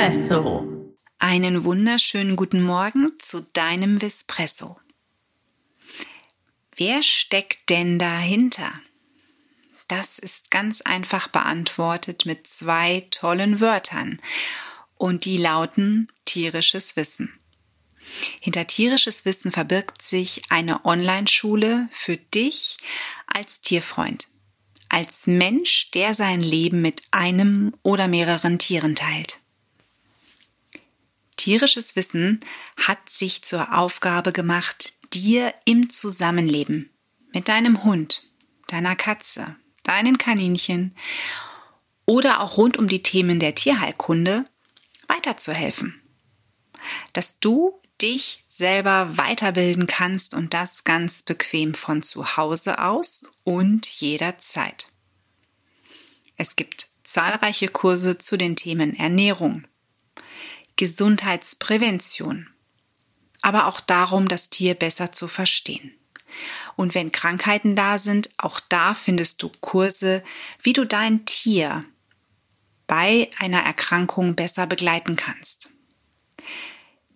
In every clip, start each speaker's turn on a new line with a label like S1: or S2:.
S1: Vispresso.
S2: Einen wunderschönen guten Morgen zu deinem Vispresso. Wer steckt denn dahinter? Das ist ganz einfach beantwortet mit zwei tollen Wörtern und die lauten tierisches Wissen. Hinter tierisches Wissen verbirgt sich eine Online-Schule für dich als Tierfreund als Mensch, der sein Leben mit einem oder mehreren Tieren teilt. Tierisches Wissen hat sich zur Aufgabe gemacht, dir im Zusammenleben mit deinem Hund, deiner Katze, deinen Kaninchen oder auch rund um die Themen der Tierheilkunde weiterzuhelfen. Dass du dich selber weiterbilden kannst und das ganz bequem von zu Hause aus und jederzeit. Es gibt zahlreiche Kurse zu den Themen Ernährung, Gesundheitsprävention, aber auch darum, das Tier besser zu verstehen. Und wenn Krankheiten da sind, auch da findest du Kurse, wie du dein Tier bei einer Erkrankung besser begleiten kannst.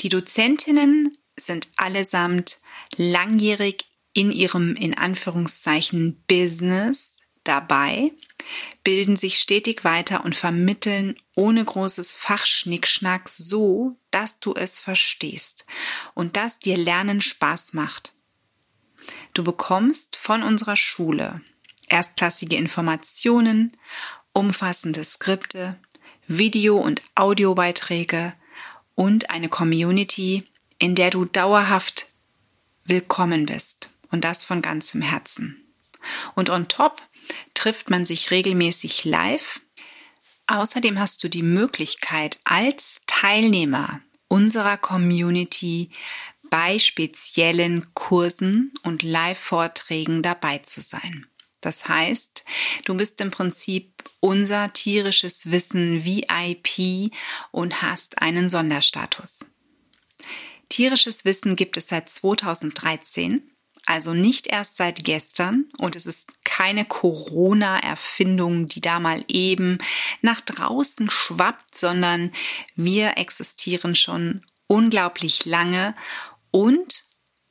S2: Die Dozentinnen sind allesamt langjährig in ihrem in Anführungszeichen Business dabei, bilden sich stetig weiter und vermitteln ohne großes Fachschnickschnack so, dass du es verstehst und dass dir Lernen Spaß macht. Du bekommst von unserer Schule erstklassige Informationen, umfassende Skripte, Video- und Audiobeiträge und eine Community, in der du dauerhaft willkommen bist und das von ganzem Herzen. Und on top trifft man sich regelmäßig live. Außerdem hast du die Möglichkeit als Teilnehmer unserer Community bei speziellen Kursen und Live-Vorträgen dabei zu sein. Das heißt, du bist im Prinzip unser tierisches Wissen VIP und hast einen Sonderstatus. Tierisches Wissen gibt es seit 2013, also nicht erst seit gestern und es ist keine Corona-Erfindung, die da mal eben nach draußen schwappt, sondern wir existieren schon unglaublich lange und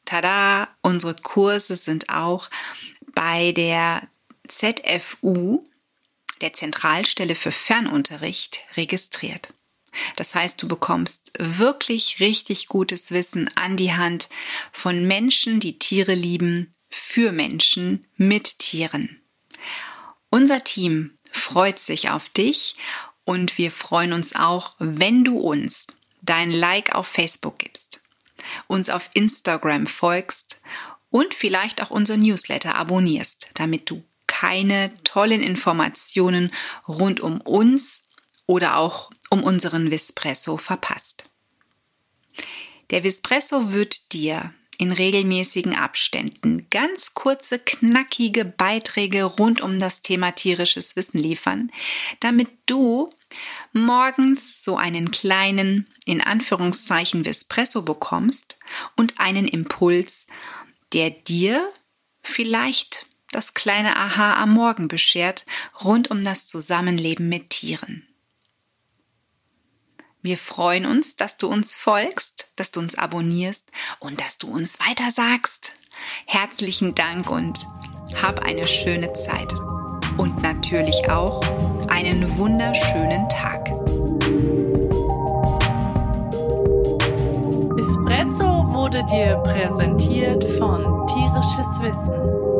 S2: tada, unsere Kurse sind auch bei der ZFU, der Zentralstelle für Fernunterricht, registriert. Das heißt, du bekommst wirklich richtig gutes Wissen an die Hand von Menschen, die Tiere lieben, für Menschen mit Tieren. Unser Team freut sich auf dich und wir freuen uns auch, wenn du uns dein Like auf Facebook gibst, uns auf Instagram folgst und vielleicht auch unser Newsletter abonnierst, damit du keine tollen Informationen rund um uns oder auch um unseren Vispresso verpasst. Der Vispresso wird dir in regelmäßigen Abständen ganz kurze, knackige Beiträge rund um das Thema tierisches Wissen liefern, damit du morgens so einen kleinen, in Anführungszeichen, Vispresso bekommst und einen Impuls, der dir vielleicht das kleine Aha am Morgen beschert rund um das Zusammenleben mit Tieren. Wir freuen uns, dass du uns folgst, dass du uns abonnierst und dass du uns weiter sagst. Herzlichen Dank und hab eine schöne Zeit. Und natürlich auch einen wunderschönen Tag.
S1: Espresso wurde dir präsentiert von Tierisches Wissen.